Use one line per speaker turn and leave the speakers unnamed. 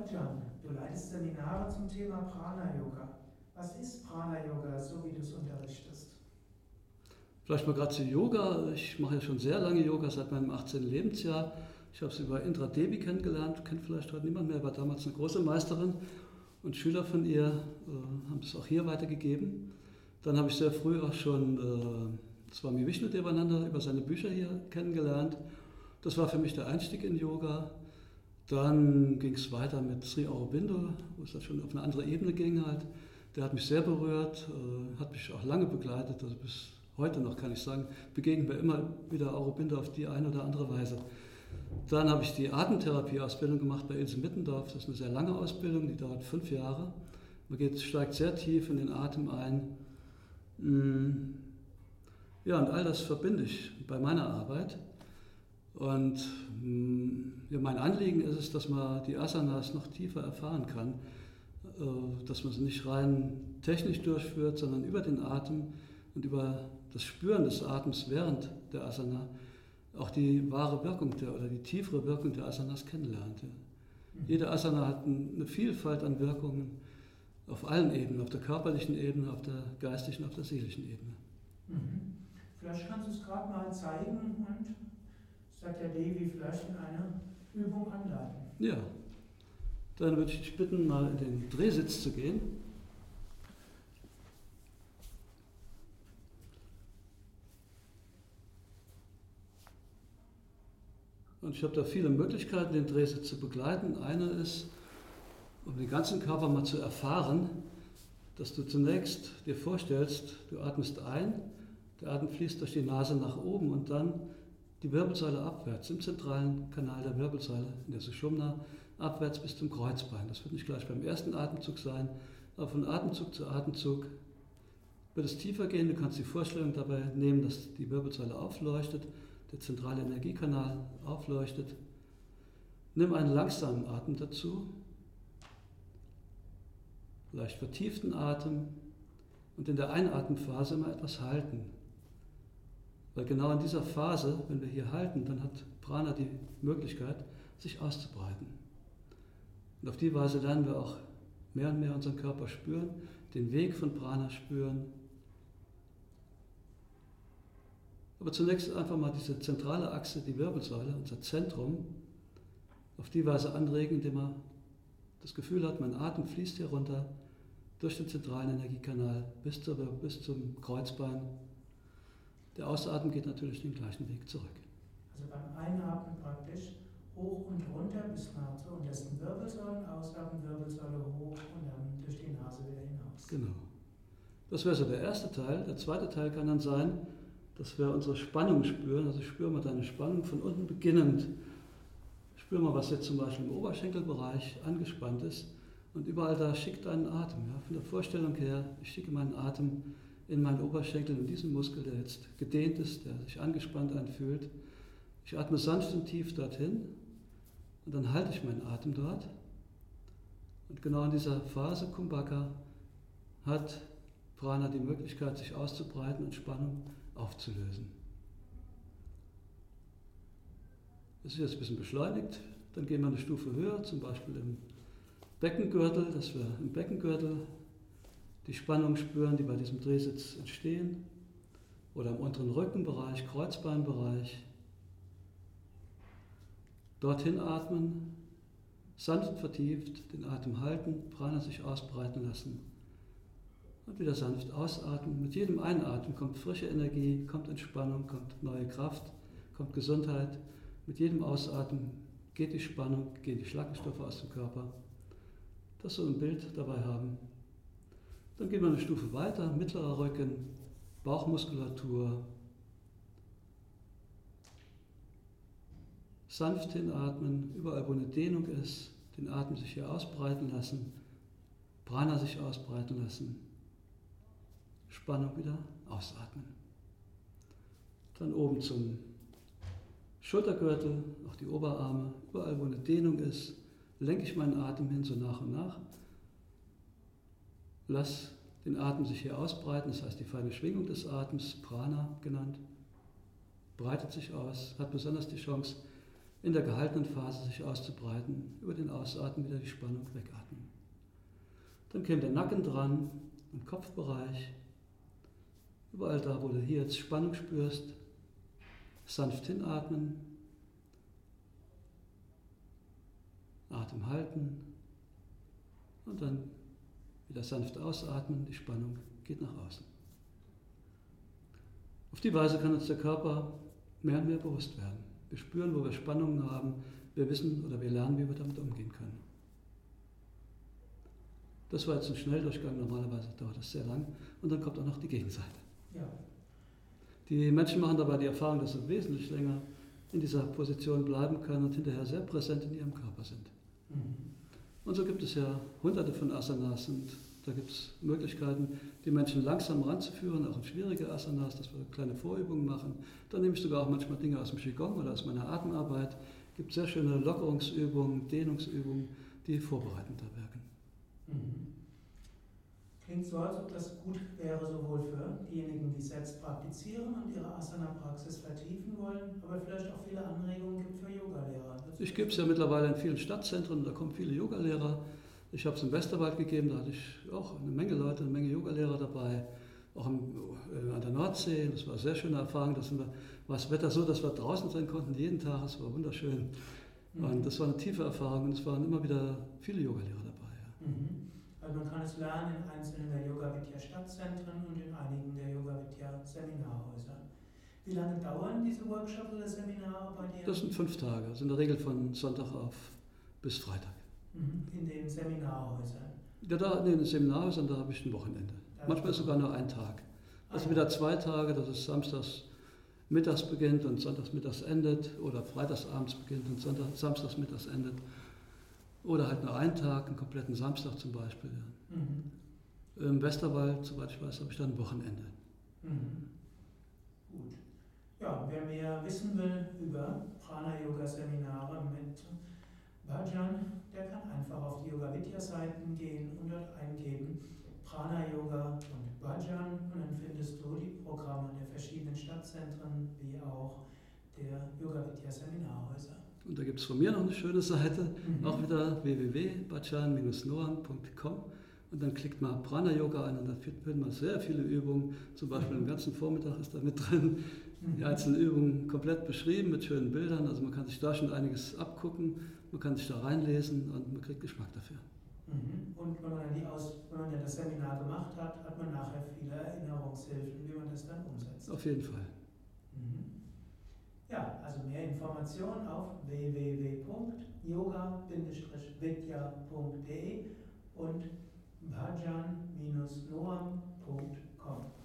Doljan, du leitest Seminare zum Thema Prana Yoga. Was ist Prana Yoga, so wie du es unterrichtest?
Vielleicht mal gerade zu Yoga. Ich mache ja schon sehr lange Yoga, seit meinem 18. Lebensjahr. Ich habe sie über Indra Devi kennengelernt, kennt vielleicht heute niemand mehr, war damals eine große Meisterin und Schüler von ihr äh, haben es auch hier weitergegeben. Dann habe ich sehr früh auch schon äh, Swami Vishnu Devananda über seine Bücher hier kennengelernt. Das war für mich der Einstieg in Yoga. Dann ging es weiter mit Sri Aurobindo, wo es dann schon auf eine andere Ebene ging halt. Der hat mich sehr berührt, äh, hat mich auch lange begleitet, also bis heute noch kann ich sagen, begegnen wir immer wieder Aurobindo auf die eine oder andere Weise. Dann habe ich die Atemtherapie-Ausbildung gemacht bei Ilse Mittendorf. Das ist eine sehr lange Ausbildung, die dauert fünf Jahre. Man geht, steigt sehr tief in den Atem ein. Mm. Ja, und all das verbinde ich bei meiner Arbeit. Und mm, ja, mein Anliegen ist es, dass man die Asanas noch tiefer erfahren kann, äh, dass man sie nicht rein technisch durchführt, sondern über den Atem und über das Spüren des Atems während der Asana auch die wahre Wirkung der, oder die tiefere Wirkung der Asanas kennenlernt. Jede Asana hat eine Vielfalt an Wirkungen auf allen Ebenen, auf der körperlichen Ebene, auf der geistlichen, auf der seelischen Ebene.
Mhm. Vielleicht kannst du es gerade mal zeigen und sagt der Devi vielleicht in eine Übung anleiten.
Ja, dann würde ich dich bitten, mal in den Drehsitz zu gehen. Und ich habe da viele Möglichkeiten, den Drehsitz zu begleiten. Eine ist, um den ganzen Körper mal zu erfahren, dass du zunächst dir vorstellst, du atmest ein, der Atem fließt durch die Nase nach oben und dann die Wirbelsäule abwärts, im zentralen Kanal der Wirbelsäule, in der Sushumna, abwärts bis zum Kreuzbein. Das wird nicht gleich beim ersten Atemzug sein, aber von Atemzug zu Atemzug wird es tiefer gehen. Du kannst die Vorstellung dabei nehmen, dass die Wirbelsäule aufleuchtet der zentrale Energiekanal aufleuchtet. Nimm einen langsamen Atem dazu, leicht vertieften Atem und in der Einatemphase immer etwas halten. Weil genau in dieser Phase, wenn wir hier halten, dann hat Prana die Möglichkeit, sich auszubreiten. Und auf die Weise lernen wir auch mehr und mehr unseren Körper spüren, den Weg von Prana spüren Aber zunächst einfach mal diese zentrale Achse, die Wirbelsäule, unser Zentrum, auf die Weise anregen, indem man das Gefühl hat, mein Atem fließt hier runter durch den zentralen Energiekanal bis, zum Kreuzbein. Der Ausatmen geht natürlich den gleichen Weg zurück.
Also beim Einatmen praktisch hoch und runter bis nach zur untersten Wirbelsäule, Ausatmen Wirbelsäule hoch und dann durch die Nase wieder hinaus.
Genau. Das wäre so der erste Teil. Der zweite Teil kann dann sein, dass wir unsere Spannung spüren. Also spür mal deine Spannung von unten beginnend. Spür mal, was jetzt zum Beispiel im Oberschenkelbereich angespannt ist. Und überall da schickt deinen Atem. Ja? Von der Vorstellung her, ich schicke meinen Atem in meinen Oberschenkel, in diesen Muskel, der jetzt gedehnt ist, der sich angespannt anfühlt. Ich atme sanft und tief dorthin und dann halte ich meinen Atem dort. Und genau in dieser Phase Kumbhaka hat Prana die Möglichkeit, sich auszubreiten und Spannung aufzulösen. Das ist jetzt ein bisschen beschleunigt. Dann gehen wir eine Stufe höher, zum Beispiel im Beckengürtel, dass wir im Beckengürtel die Spannung spüren, die bei diesem Drehsitz entstehen. Oder im unteren Rückenbereich, Kreuzbeinbereich. Dorthin atmen, sanft vertieft, den Atem halten, Prana sich ausbreiten lassen und wieder sanft ausatmen. Mit jedem Einatmen kommt frische Energie, kommt Entspannung, kommt neue Kraft, kommt Gesundheit. Mit jedem Ausatmen geht die Spannung, gehen die Schlackenstoffe aus dem Körper. Das so ein Bild dabei haben. Dann gehen wir eine Stufe weiter, mittlerer Rücken, Bauchmuskulatur. Sanft hinatmen, überall wo eine Dehnung ist, den Atem sich hier ausbreiten lassen, Prana sich ausbreiten lassen. Spannung wieder ausatmen. Dann oben zum Schultergürtel, auch die Oberarme, überall wo eine Dehnung ist, lenke ich meinen Atem hin so nach und nach. Lass den Atem sich hier ausbreiten, das heißt die feine Schwingung des Atems, Prana genannt, breitet sich aus, hat besonders die Chance, in der gehaltenen Phase sich auszubreiten, über den Ausatmen wieder die Spannung wegatmen. Dann käme der Nacken dran und Kopfbereich. Überall da, wo du hier jetzt Spannung spürst, sanft hinatmen, Atem halten und dann wieder sanft ausatmen, die Spannung geht nach außen. Auf die Weise kann uns der Körper mehr und mehr bewusst werden. Wir spüren, wo wir Spannungen haben, wir wissen oder wir lernen, wie wir damit umgehen können. Das war jetzt ein Schnelldurchgang, normalerweise dauert das sehr lang. Und dann kommt auch noch die Gegenseite. Ja. Die Menschen machen dabei die Erfahrung, dass sie wesentlich länger in dieser Position bleiben können und hinterher sehr präsent in ihrem Körper sind. Mhm. Und so gibt es ja hunderte von Asanas und da gibt es Möglichkeiten, die Menschen langsam ranzuführen, auch in schwierige Asanas, dass wir kleine Vorübungen machen. Da nehme ich sogar auch manchmal Dinge aus dem Qigong oder aus meiner Atemarbeit. Es gibt sehr schöne Lockerungsübungen, Dehnungsübungen, die vorbereitend da wirken. Mhm.
Klingt so, als ob das gut wäre, sowohl für diejenigen, die selbst praktizieren und ihre Asana-Praxis vertiefen wollen, aber vielleicht auch viele Anregungen gibt für Yogalehrer.
Ich gebe es ja mittlerweile in vielen Stadtzentren, da kommen viele Yogalehrer. Ich habe es im Westerwald gegeben, da hatte ich auch eine Menge Leute, eine Menge Yogalehrer dabei, auch im, äh, an der Nordsee. Das war eine sehr schöne Erfahrung. Da war das Wetter so, dass wir draußen sein konnten jeden Tag. Es war wunderschön. Mhm. Und das war eine tiefe Erfahrung und es waren immer wieder viele Yogalehrer dabei. Ja.
Mhm. Also man kann es lernen in einzelnen der Yoga Vidya Stadtzentren und in einigen der Yoga Vidya Seminarhäuser. Wie lange dauern diese Workshops oder Seminare bei dir?
Das sind fünf Tage, also in der Regel von Sonntag auf bis Freitag.
Mhm. In den Seminarhäusern?
Ja, da, in den Seminarhäusern, da habe ich ein Wochenende. Da Manchmal sogar nur ein Tag. Also ah, wieder zwei Tage, dass es samstags mittags beginnt und sonntags mittags endet oder freitags abends beginnt und Sonntag, samstags mittags endet. Oder halt nur einen Tag, einen kompletten Samstag zum Beispiel. Ja. Mhm. Im Westerwald, soweit ich weiß, habe ich dann ein Wochenende. Mhm.
Wer mehr wissen will über Prana-Yoga-Seminare mit Bhajan, der kann einfach auf die Yoga Vidya Seiten gehen und dort eingeben Prana Yoga und Bhajan und dann findest du die Programme der verschiedenen Stadtzentren wie auch der Yoga Vidya Seminarhäuser.
Und da gibt es von mir noch eine schöne Seite, mhm. auch wieder www.bhajan-noam.com. Und dann klickt man Prana Yoga ein und da findet man sehr viele Übungen. Zum Beispiel mhm. den ganzen Vormittag ist da mit drin. Mhm. Die einzelnen Übungen komplett beschrieben mit schönen Bildern. Also man kann sich da schon einiges abgucken, man kann sich da reinlesen und man kriegt Geschmack dafür.
Mhm. Und wenn man, dann Aus wenn man dann das Seminar gemacht hat, hat man nachher viele Erinnerungshilfen, wie man das dann umsetzt.
Auf jeden Fall.
Ja, also mehr Informationen auf www.yoga-vidya.de und bhajan-noam.com.